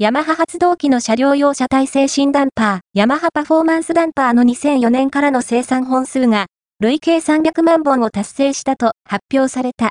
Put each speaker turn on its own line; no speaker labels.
ヤマハ発動機の車両用車体制新ダンパー、ヤマハパフォーマンスダンパーの2004年からの生産本数が、累計300万本を達成したと発表された。